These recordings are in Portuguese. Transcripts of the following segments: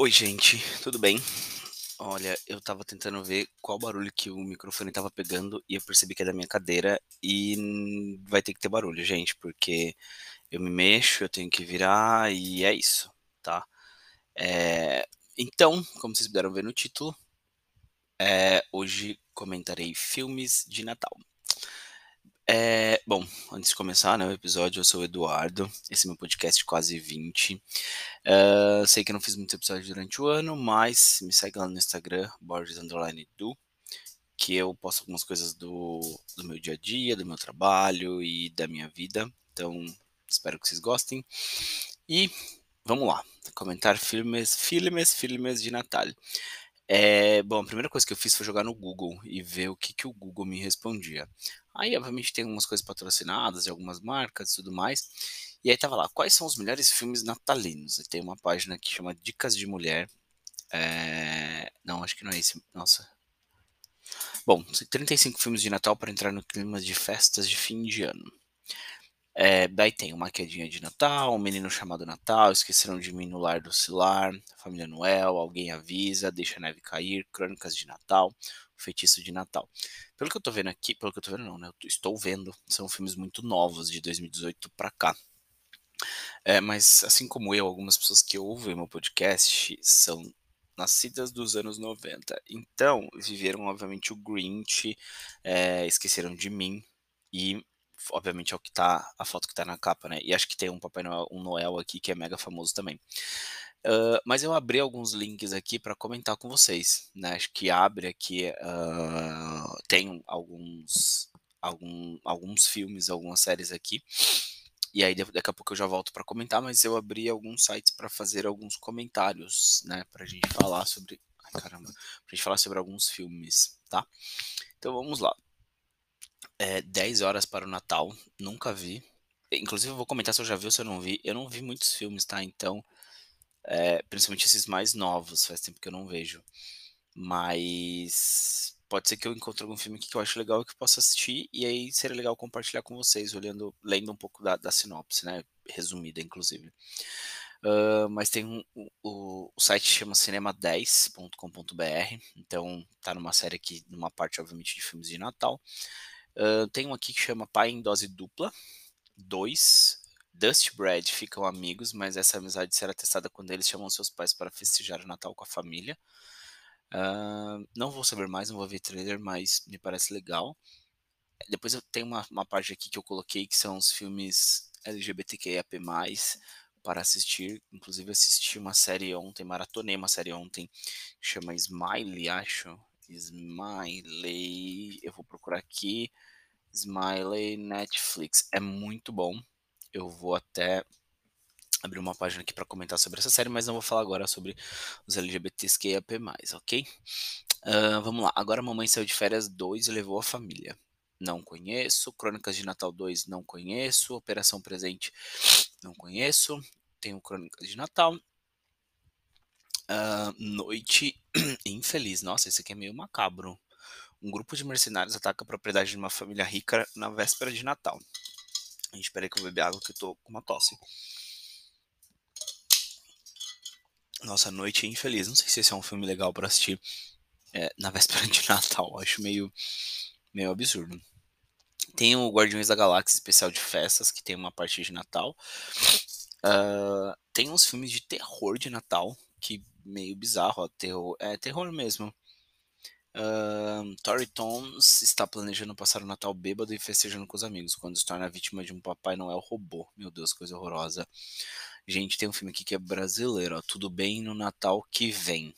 Oi, gente, tudo bem? Olha, eu estava tentando ver qual barulho que o microfone estava pegando e eu percebi que é da minha cadeira e vai ter que ter barulho, gente, porque eu me mexo, eu tenho que virar e é isso, tá? É, Então, como vocês puderam ver no título, é, hoje comentarei filmes de Natal. É, bom, antes de começar, né, o episódio, eu sou o Eduardo, esse é meu podcast quase 20. Ah, sei que não fiz muitos episódios durante o ano, mas me segue lá no Instagram, Borges Underline Edu, que eu posto algumas coisas do, do meu dia a dia, do meu trabalho e da minha vida. Então, espero que vocês gostem. E vamos lá, comentar filmes, filmes, filmes de Natal. É, bom, a primeira coisa que eu fiz foi jogar no Google e ver o que, que o Google me respondia. Aí, obviamente, tem algumas coisas patrocinadas de algumas marcas e tudo mais. E aí tava lá, quais são os melhores filmes natalinos? E tem uma página que chama Dicas de Mulher. É, Não, acho que não é esse. Nossa. Bom, 35 filmes de Natal para entrar no clima de festas de fim de ano. É, daí tem uma quedinha de Natal, um menino chamado Natal, esqueceram de mim no lar do Cilar, Família Noel, Alguém Avisa, Deixa a Neve Cair, Crônicas de Natal, Feitiço de Natal. Pelo que eu tô vendo aqui, pelo que eu tô vendo não, né? Eu estou vendo, são filmes muito novos de 2018 para cá. É, mas assim como eu, algumas pessoas que ouvem meu podcast são nascidas dos anos 90. Então, viveram, obviamente, o Grinch, é, esqueceram de mim e, obviamente, é o que tá, a foto que tá na capa, né? E acho que tem um Papai Noel, um Noel aqui que é mega famoso também. Ah, mas eu abri alguns links aqui para comentar com vocês, né? Acho que abre aqui, ah, tem alguns, algum, alguns filmes, algumas séries aqui. E aí daqui a pouco eu já volto para comentar, mas eu abri alguns sites para fazer alguns comentários, né, pra gente falar sobre, ai caramba, pra gente falar sobre alguns filmes, tá? Então vamos lá. É 10 horas para o Natal, nunca vi. Inclusive eu vou comentar se eu já vi ou se eu não vi. Eu não vi muitos filmes, tá? Então, é, principalmente esses mais novos, faz tempo que eu não vejo. Mas pode ser que eu encontre algum filme que eu acho legal e que eu possa assistir, e aí seria legal compartilhar com vocês, olhando, lendo um pouco da, da sinopse, né? Resumida, inclusive. Ah, mas tem um, o, o site chama cinema10.com.br, então tá numa série aqui, numa parte, obviamente, de filmes de Natal. Ah, tem um aqui que chama Pai em Dose Dupla 2. Dust Bread ficam amigos, mas essa amizade será testada quando eles chamam seus pais para festejar o Natal com a família. Ah, não vou saber mais, não vou ver trailer, mas me parece legal. Depois eu tenho uma, uma parte aqui que eu coloquei que são os filmes LGBTQIAP+, para assistir. Inclusive assisti uma série ontem, maratonei uma série ontem, que chama Smiley, acho. Smiley, eu vou procurar aqui. Smiley Netflix. É muito bom. Eu vou até abrir uma página aqui para comentar sobre essa série, mas não vou falar agora sobre os LGBTs que AP+, ok? Ah, vamos lá. Agora a Mamãe Saiu de Férias 2 e Levou a Família. Não conheço. Crônicas de Natal 2 não conheço. Operação Presente não conheço. Tenho Crônicas de Natal. Ah, Noite Infeliz. Nossa, esse aqui é meio macabro. Um grupo de mercenários ataca a propriedade de uma família rica na véspera de Natal. Gente, espera aí que eu beber água que eu tô com uma tosse. Nossa, Noite Infeliz. Não sei se esse é um filme legal pra assistir é, na véspera de Natal. Acho meio, meio absurdo. Tem o Guardiões da Galáxia especial de festas, que tem uma parte de Natal. Ah, tem uns filmes de terror de Natal, que meio bizarro, ó, terror, é terror mesmo. Uh, Tori Toms está planejando passar o Natal bêbado e festejando com os amigos, quando se torna vítima de um Papai Noel robô. Meu Deus, coisa horrorosa. Gente, tem um filme aqui que é brasileiro, ó, Tudo Bem no Natal que vem.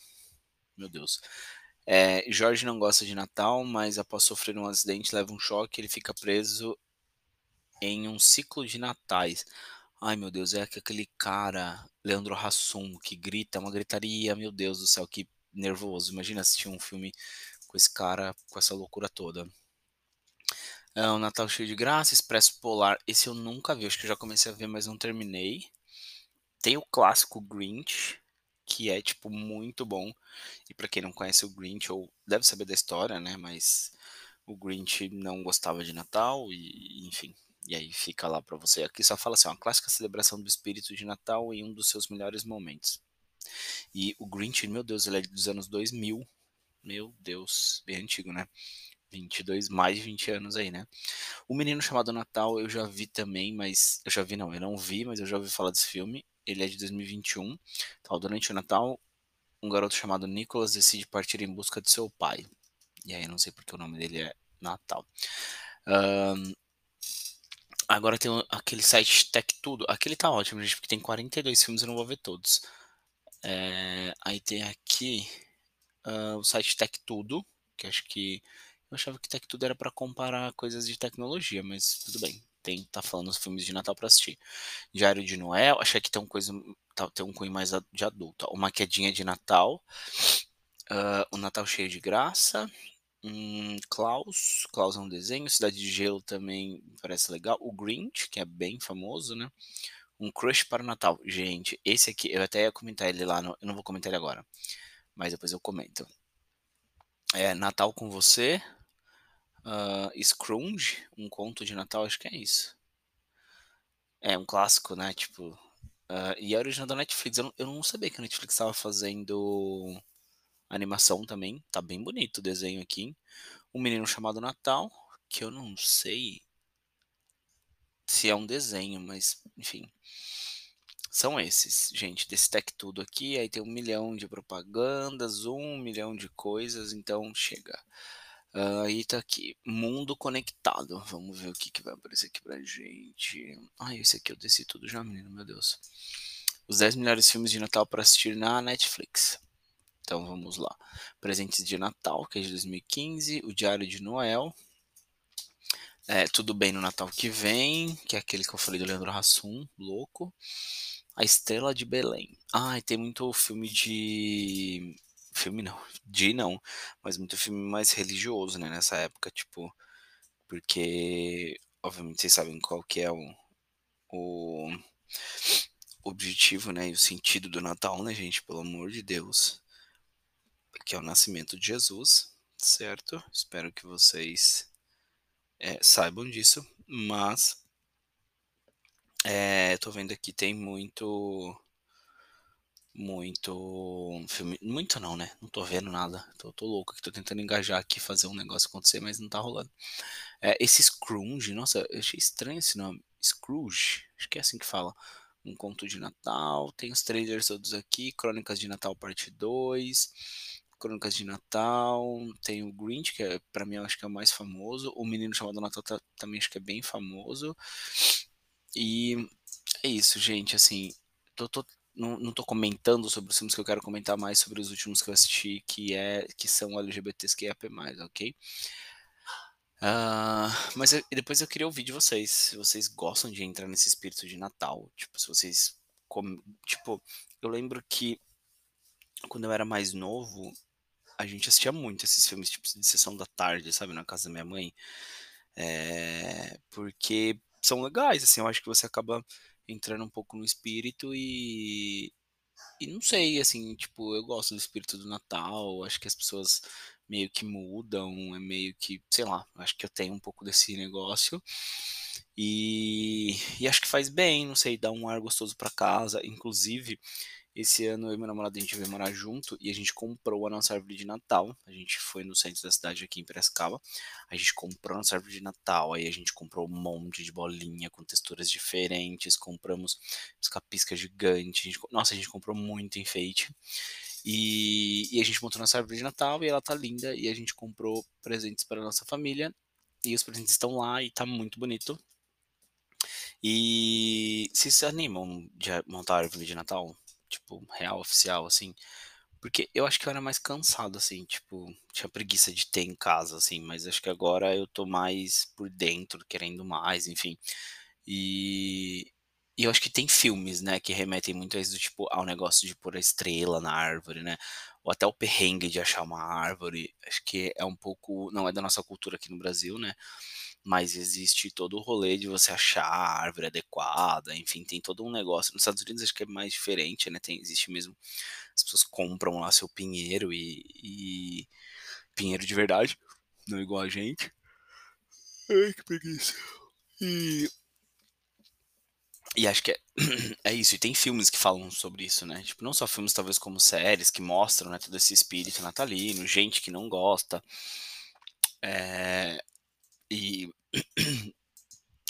Meu Deus. É, Jorge não gosta de Natal, mas após sofrer um acidente, leva um choque, ele fica preso em um ciclo de natais. Ai, meu Deus, é aquele cara, Leandro Hassum, que grita, uma gritaria, meu Deus do céu, que nervoso. Imagina assistir um filme com esse cara, com essa loucura toda. É, o Natal Cheio de Graça, Expresso Polar, esse eu nunca vi, acho que eu já comecei a ver, mas não terminei. Tem o clássico Grinch, que é, tipo, muito bom. E pra quem não conhece o Grinch, ou deve saber da história, né, mas o Grinch não gostava de Natal e, enfim, e aí fica lá pra você. Aqui só fala assim, uma clássica celebração do espírito de Natal em um dos seus melhores momentos. E o Grinch, meu Deus, ele é dos anos 2000. Meu Deus, bem antigo, né? 22, mais de 20 anos aí, né? O Menino Chamado Natal eu já vi também, mas eu já vi não, eu não vi, mas eu já ouvi falar desse filme. Ele é de 2021. Então, durante o Natal, um garoto chamado Nicholas decide partir em busca de seu pai. E aí, eu não sei porque o nome dele é Natal. Um, agora tem aquele site Tech Tudo. Aquele tá ótimo, gente, porque tem 42 filmes, eu não vou ver todos. É, aí tem aqui uh, o site Tech Tudo, que acho que eu achava que Tech Tudo era para comparar coisas de tecnologia, mas tudo bem. Tem, tá falando os filmes de Natal para assistir. Diário de Noel, achei que tem um coisa, tá, tem um cunho mais de adulto. Uma quedinha de Natal, uh, o Natal cheio de graça, um, Klaus, Klaus é um desenho, Cidade de Gelo também parece legal. O Grinch, que é bem famoso, né? Um Crush para o Natal. Gente, esse aqui, eu até ia comentar ele lá, no, eu não vou comentar ele agora, mas depois eu comento. É Natal com você, uh, Scrooge, um conto de Natal, acho que é isso. É um clássico, né? Tipo, uh, e é original da Netflix. Eu não, eu não sabia que a Netflix estava fazendo animação também. Tá bem bonito o desenho aqui. Um menino chamado Natal, que eu não sei se é um desenho, mas enfim. São esses, gente, desse tech tudo aqui. Aí tem um milhão de propagandas, um milhão de coisas, então chega. Uh, aí tá aqui, mundo conectado. Vamos ver o que, que vai aparecer aqui pra gente. Ai, esse aqui eu desci tudo já, menino, meu Deus. Os 10 melhores filmes de Natal para assistir na Netflix. Então vamos lá. Presentes de Natal, que é de 2015. O Diário de Noel. É, Tudo Bem no Natal que Vem, que é aquele que eu falei do Leandro Hassum, louco. A Estrela de Belém. E tem muito filme de filme não, de não, mas muito filme mais religioso, né, nessa época, tipo, porque, obviamente, vocês sabem qual que é o, o objetivo, né, e o sentido do Natal, né, gente, pelo amor de Deus, que é o nascimento de Jesus, certo? Espero que vocês é, saibam disso, mas é, tô vendo aqui tem muito muito filme. Muito não, né? Não tô vendo nada. Tô, tô louco aqui, tô tentando engajar aqui, fazer um negócio acontecer, mas não tá rolando. É, esse Scrooge, nossa, eu achei estranho esse nome. Scrooge, acho que é assim que fala. Um conto de Natal, tem os trailers todos aqui, Crônicas de Natal parte 2, Crônicas de Natal, tem o Grinch, que é, pra mim eu acho que é o mais famoso, o Menino Chamado Natal tá, também acho que é bem famoso, e é isso, gente, assim, tô, tô não, não tô comentando sobre os filmes que eu quero comentar mais sobre os últimos que eu assisti, que, é, que são LGBTs que é ok? Uh, mas eu, depois eu queria ouvir de vocês, se vocês gostam de entrar nesse espírito de Natal, tipo, se vocês, tipo, eu lembro que quando eu era mais novo, a gente assistia muito esses filmes, tipo, de sessão da tarde, sabe, na casa da minha mãe, é, porque são legais, assim, eu acho que você acaba entrando um pouco no espírito e e não sei, assim, tipo, eu gosto do espírito do Natal, acho que as pessoas meio que mudam, é meio que, sei lá, acho que eu tenho um pouco desse negócio. E, e acho que faz bem, não sei, dá um ar gostoso para casa. Inclusive, esse ano eu e meu namorado a gente veio morar junto e a gente comprou a nossa árvore de Natal. A gente foi no centro da cidade aqui em Piracicaba. A gente comprou a nossa árvore de Natal. Aí a gente comprou um monte de bolinha com texturas diferentes. Compramos pisca-pisca gigante. A gente, nossa, a gente comprou muito enfeite. E, e a gente montou nossa árvore de Natal e ela tá linda. E a gente comprou presentes para a nossa família. E os presentes estão lá e tá muito bonito. E se animam de montar a árvore de Natal? Tipo, real, oficial, assim. Porque eu acho que eu era mais cansado, assim, tipo, tinha preguiça de ter em casa, assim, mas acho que agora eu tô mais por dentro, querendo mais, enfim. E, e eu acho que tem filmes, né, que remetem muito a isso, tipo, ao negócio de pôr a estrela na árvore, né? Ou até o perrengue de achar uma árvore. Acho que é um pouco. Não é da nossa cultura aqui no Brasil, né? Mas existe todo o rolê de você achar a árvore adequada, enfim, tem todo um negócio. Nos Estados Unidos acho que é mais diferente, né? Tem, existe mesmo. As pessoas compram lá seu pinheiro e, e pinheiro de verdade, não igual a gente. Ai, que preguiça. E E acho que é é isso, e tem filmes que falam sobre isso, né, tipo, não só filmes talvez como séries que mostram, né, todo esse espírito natalino, gente que não gosta. Eh, e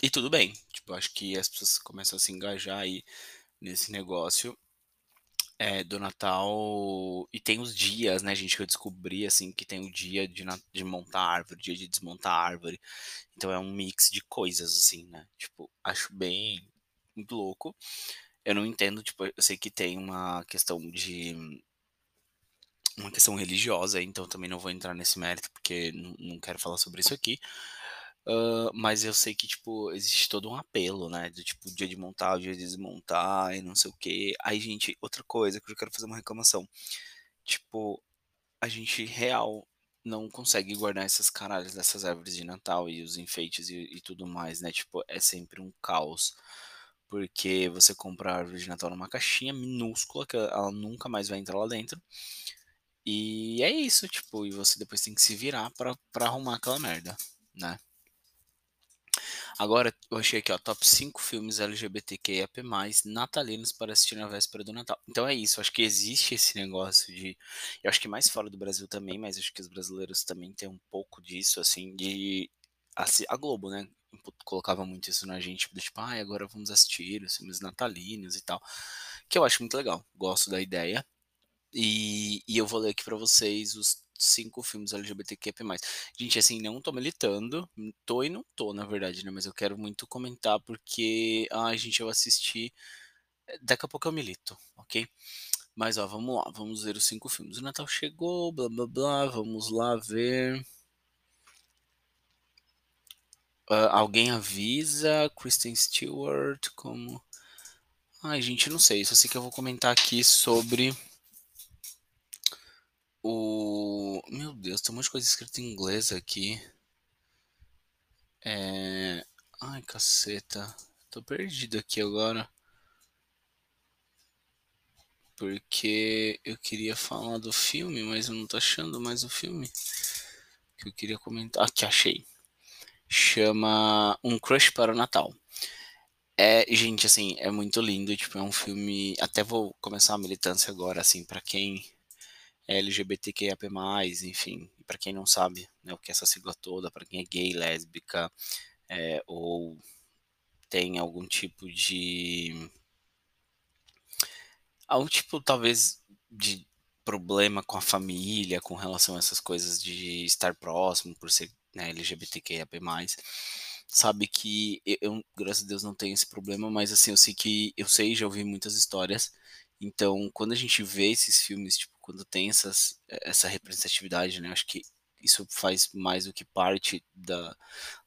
e tudo bem, tipo, acho que as pessoas começam a se engajar aí nesse negócio, eh, do Natal e tem os dias, né, gente, que eu descobri, assim, que tem o dia de de montar árvore, dia de desmontar árvore, então é um mix de coisas, assim, né, tipo, acho bem muito louco. Eu não entendo, tipo, eu sei que tem uma questão de uma questão religiosa, então também não vou entrar nesse mérito, porque não quero falar sobre isso aqui. Hã, mas eu sei que, tipo, existe todo um apelo, né, do tipo, dia de montar, dia de desmontar e não sei o quê. Aí, gente, outra coisa que eu quero fazer uma reclamação, tipo, a gente real não consegue guardar essas caralhas dessas árvores de Natal e os enfeites e e tudo mais, né, tipo, é sempre um caos, porque você compra a árvore de Natal numa caixinha minúscula que ela nunca mais vai entrar lá dentro. E é isso, tipo, e você depois tem que se virar pra pra arrumar aquela merda, né. Agora eu achei aqui, ó, top 5 filmes LGBTQIAP+, natalinos para assistir na véspera do Natal. Então é isso, acho que existe esse negócio de eu acho que mais fora do Brasil também, mas acho que os brasileiros também têm um pouco disso, assim, de a Globo, né, colocava muito isso na gente, do tipo: "Ai, agora vamos assistir os filmes natalinos e tal", que eu acho muito legal, gosto da ideia. E e eu vou ler aqui pra vocês os 5 filmes LGBTQIAP+. Gente, assim, não tô militando, tô e não tô, na verdade, né, mas eu quero muito comentar, porque, ai, gente, eu assisti daqui a pouco eu milito, ok? Mas, ó, vamos lá, vamos ver os 5 filmes. O Natal chegou, blá-blá-blá, vamos lá ver. Hã, Alguém Avisa, Kristen Stewart como ai, gente, não sei, só sei que eu vou comentar aqui sobre o meu Deus, tem um monte de coisa escrita em inglês aqui. Eh, ai, caceta, tô perdido aqui agora. Porque eu queria falar do filme, mas eu não tô achando mais o filme que eu queria comentar. Aqui, achei. Chama Um Crush para o Natal. É, gente, assim, é muito lindo, tipo, é um filme até vou começar a militância agora, assim, pra quem é LGBTQIAP+, enfim, pra quem não sabe, né, o que é essa sigla toda, pra quem é gay, lésbica, eh, ou tem algum tipo de algum tipo, talvez, de problema com a família, com relação a essas coisas de estar próximo por ser, né, sabe que eu, graças a Deus, não tenho esse problema, mas, assim, eu sei que eu sei, já ouvi muitas histórias, então quando a gente vê esses filmes, tipo, quando tem essas essa representatividade, né, acho que isso faz mais do que parte da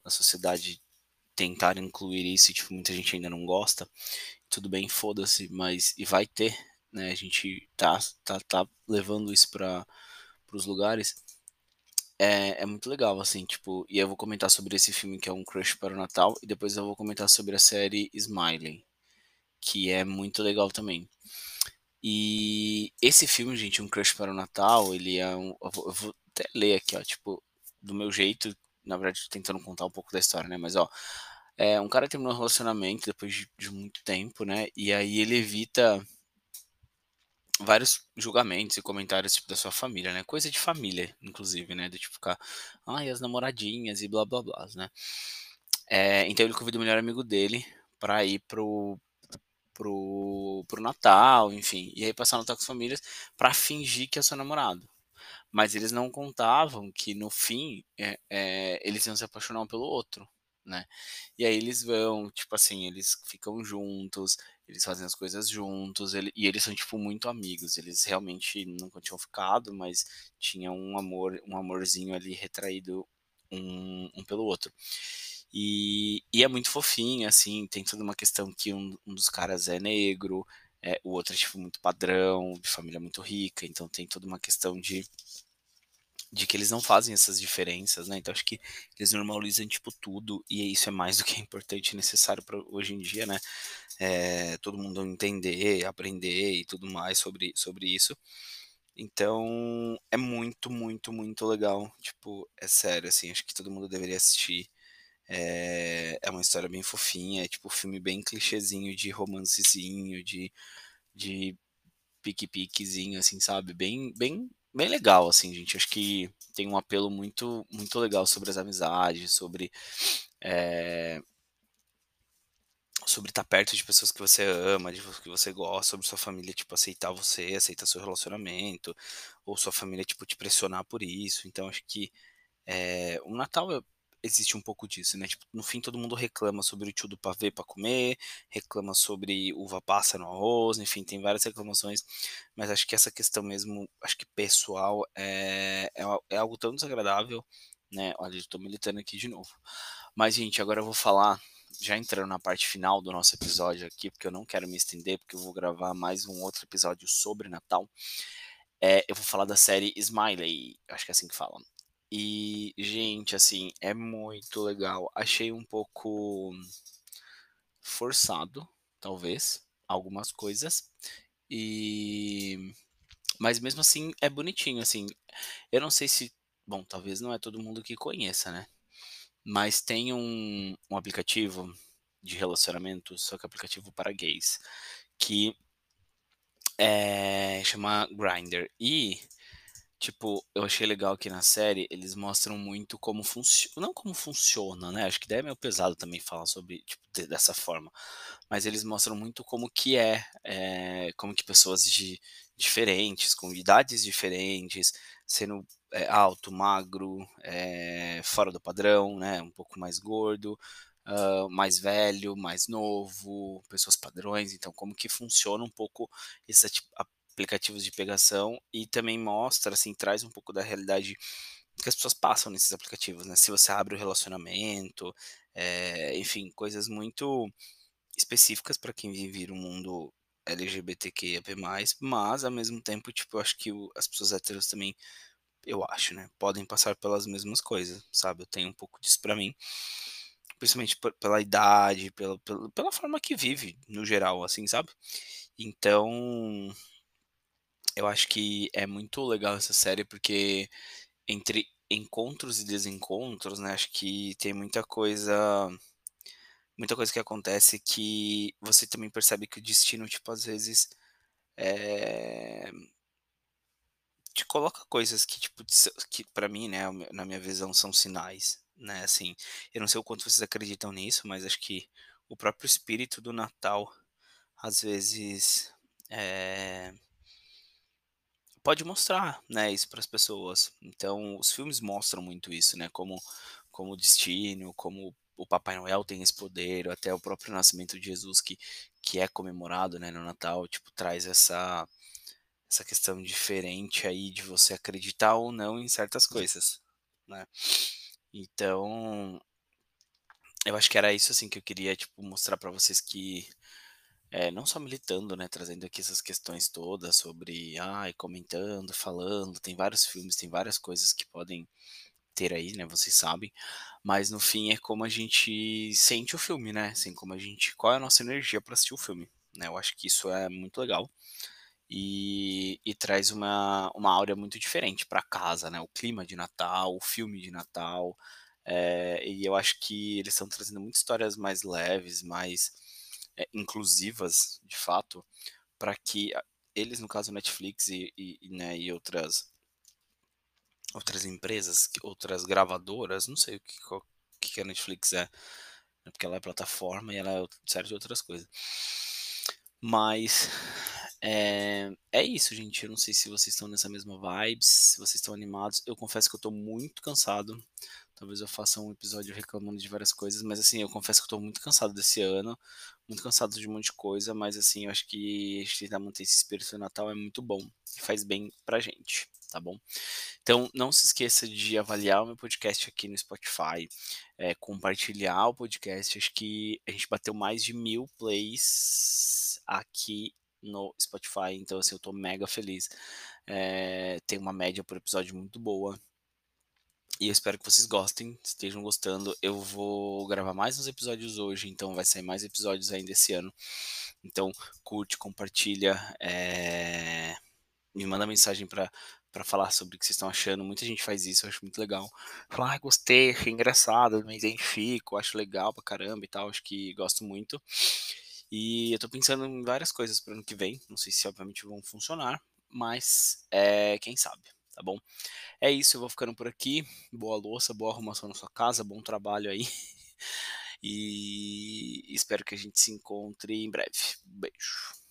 da sociedade tentar incluir isso e, tipo, muita gente ainda não gosta, tudo bem, foda-se, mas e vai ter, né, a gente tá tá tá levando isso para os lugares. É é muito legal, assim, tipo, e eu vou comentar sobre esse filme que é Um Crush para o Natal, e depois eu vou comentar sobre a série Smiley, que é muito legal também. E esse filme, gente, Um Crush para o Natal, ele é um eu vou eu vou até ler aqui, ó, tipo, do meu jeito, na verdade tentando contar um pouco da história, né, mas ó, eh, um cara terminou um relacionamento depois de de muito tempo, né, e aí ele evita vários julgamentos e comentários, tipo, da sua família, né, coisa de família, inclusive, né, do tipo ficar: "Ai, as namoradinhas e blá-blá-blás", né. Eh, então ele convida o melhor amigo dele pra ir para o para o para o Natal, enfim, e aí passar o Natal com as famílias pra fingir que é seu namorado. Mas eles não contavam que no fim, eh eh, eles iam se apaixonar um pelo outro, né. E aí eles vão, tipo assim, eles ficam juntos, eles fazem as coisas juntos, ele e eles são, tipo, muito amigos, eles realmente nunca tinham ficado, mas tinha um amor um amorzinho ali retraído um um pelo outro. E e é muito fofinho, assim, tem toda uma questão que um um dos caras é negro, eh, o outro é, tipo, muito padrão, de família muito rica, então tem toda uma questão de de que eles não fazem essas diferenças, né, então acho que eles normalizam, tipo, tudo, e isso é mais do que importante e necessário pra hoje em dia, né, eh, todo mundo entender, aprender e tudo mais sobre sobre isso. Então é muito, muito, muito legal, tipo, é sério, assim, acho que todo mundo deveria assistir. É, é uma história bem fofinha, é tipo um filme bem clichêzinho de romancezinho, de, de pique-piquezinho, assim, sabe? Bem, bem, bem legal, assim, gente. Acho que tem um apelo muito, muito legal sobre as amizades, sobre é, sobre estar perto de pessoas que você ama, de que você gosta, sobre sua família, tipo, aceitar você, aceitar seu relacionamento, ou sua família, tipo, te pressionar por isso. Então, acho que é, o Natal existe um pouco disso, né? Tipo, no fim todo mundo reclama sobre o tio do pavê para comer, reclama sobre uva passa no arroz, enfim, tem várias reclamações, mas acho que essa questão mesmo, acho que pessoal é, é, é algo tão desagradável, né? Olha, eu tô militando aqui de novo. Mas, gente, agora eu vou falar, já entrando na parte final do nosso episódio aqui, porque eu não quero me estender, porque eu vou gravar mais um outro episódio sobre Natal. É, eu vou falar da série Smiley, acho que é assim que fala. E, gente, assim, é muito legal. Achei um pouco forçado, talvez, algumas coisas. E mas mesmo assim é bonitinho, assim. Eu não sei se, bom, talvez não é todo mundo que conheça, né? Mas tem um, um aplicativo de relacionamento, só que aplicativo para gays, que é, chama Grindr. E Tipo, eu achei legal que na série eles mostram muito como funciona. Não como funciona, né? Acho que daí é meio pesado também falar sobre, tipo, de- dessa forma. Mas eles mostram muito como que é, é, como que pessoas de, diferentes, com idades diferentes, sendo é, alto, magro, é, fora do padrão, né? Um pouco mais gordo, ah, mais velho, mais novo, pessoas padrões. Então, como que funciona um pouco essa, tipo, aplicativos de pegação e também mostra, assim, traz um pouco da realidade que as pessoas passam nesses aplicativos, né? Se você abre o relacionamento, é, enfim, coisas muito específicas para quem vive no mundo LGBTQIA+, mas ao mesmo tempo, tipo, eu acho que o, as pessoas héteros também, eu acho, né, podem passar pelas mesmas coisas, sabe? Eu tenho um pouco disso para mim, principalmente pela idade, pela, pela, pela forma que vive, no geral, assim, sabe? Então, eu acho que é muito legal essa série porque entre encontros e desencontros, né, acho que tem muita coisa muita coisa que acontece que você também percebe que o destino, tipo, às vezes é, te coloca coisas que, tipo, que para mim, né, na minha visão, são sinais, né, assim, eu não sei o quanto vocês acreditam nisso, mas acho que o próprio espírito do Natal, às vezes, é, pode mostrar, né, isso para as pessoas. Então, os filmes mostram muito isso, né, como como o destino, como o Papai Noel tem esse poder, até o próprio nascimento de Jesus que que é comemorado, né, no Natal, tipo, traz essa essa questão diferente aí de você acreditar ou não em certas coisas, né? Então, eu acho que era isso assim que eu queria tipo mostrar para vocês que é, não só militando, né, trazendo aqui essas questões todas sobre, ai, comentando, falando, tem vários filmes, tem várias coisas que podem ter aí, né, vocês sabem, mas no fim é como a gente sente o filme, né, assim, como a gente, qual é a nossa energia para assistir o filme, né, eu acho que isso é muito legal e, e traz uma, uma áurea muito diferente para casa, né, o clima de Natal, o filme de Natal, é, e eu acho que eles estão trazendo muitas histórias mais leves, mais é, inclusivas, de fato, para que eles, no caso Netflix e, e, né, e outras outras empresas, outras gravadoras, não sei o que, qual, que a Netflix é, né, porque ela é plataforma e ela é série de outras coisas. Mas é, é isso, gente. Eu não sei se vocês estão nessa mesma vibes, se vocês estão animados. Eu confesso que eu tô muito cansado. Talvez eu faça um episódio reclamando de várias coisas, mas assim, eu confesso que eu tô muito cansado desse ano, muito cansado de um monte de coisa, mas assim, eu acho que tentar manter esse espírito Natal é muito bom e faz bem pra gente, tá bom? Então, não se esqueça de avaliar o meu podcast aqui no Spotify, é, compartilhar o podcast. Acho que a gente bateu mais de mil plays aqui no Spotify, então assim, eu tô mega feliz. É, tem uma média por episódio muito boa. E eu espero que vocês gostem, estejam gostando. Eu vou gravar mais uns episódios hoje, então vai sair mais episódios ainda esse ano. Então, curte, compartilha, é... me manda mensagem para pra falar sobre o que vocês estão achando. Muita gente faz isso, eu acho muito legal. Falar: "Ai, gostei, achei engraçado, me identifico, acho legal pra caramba e tal", acho que gosto muito. E eu tô pensando em várias coisas para ano que vem, não sei se obviamente vão funcionar, mas, eh, quem sabe, tá bom? É isso, eu vou ficando por aqui. Boa louça, boa arrumação na sua casa, bom trabalho aí. E espero que a gente se encontre em breve. Beijo.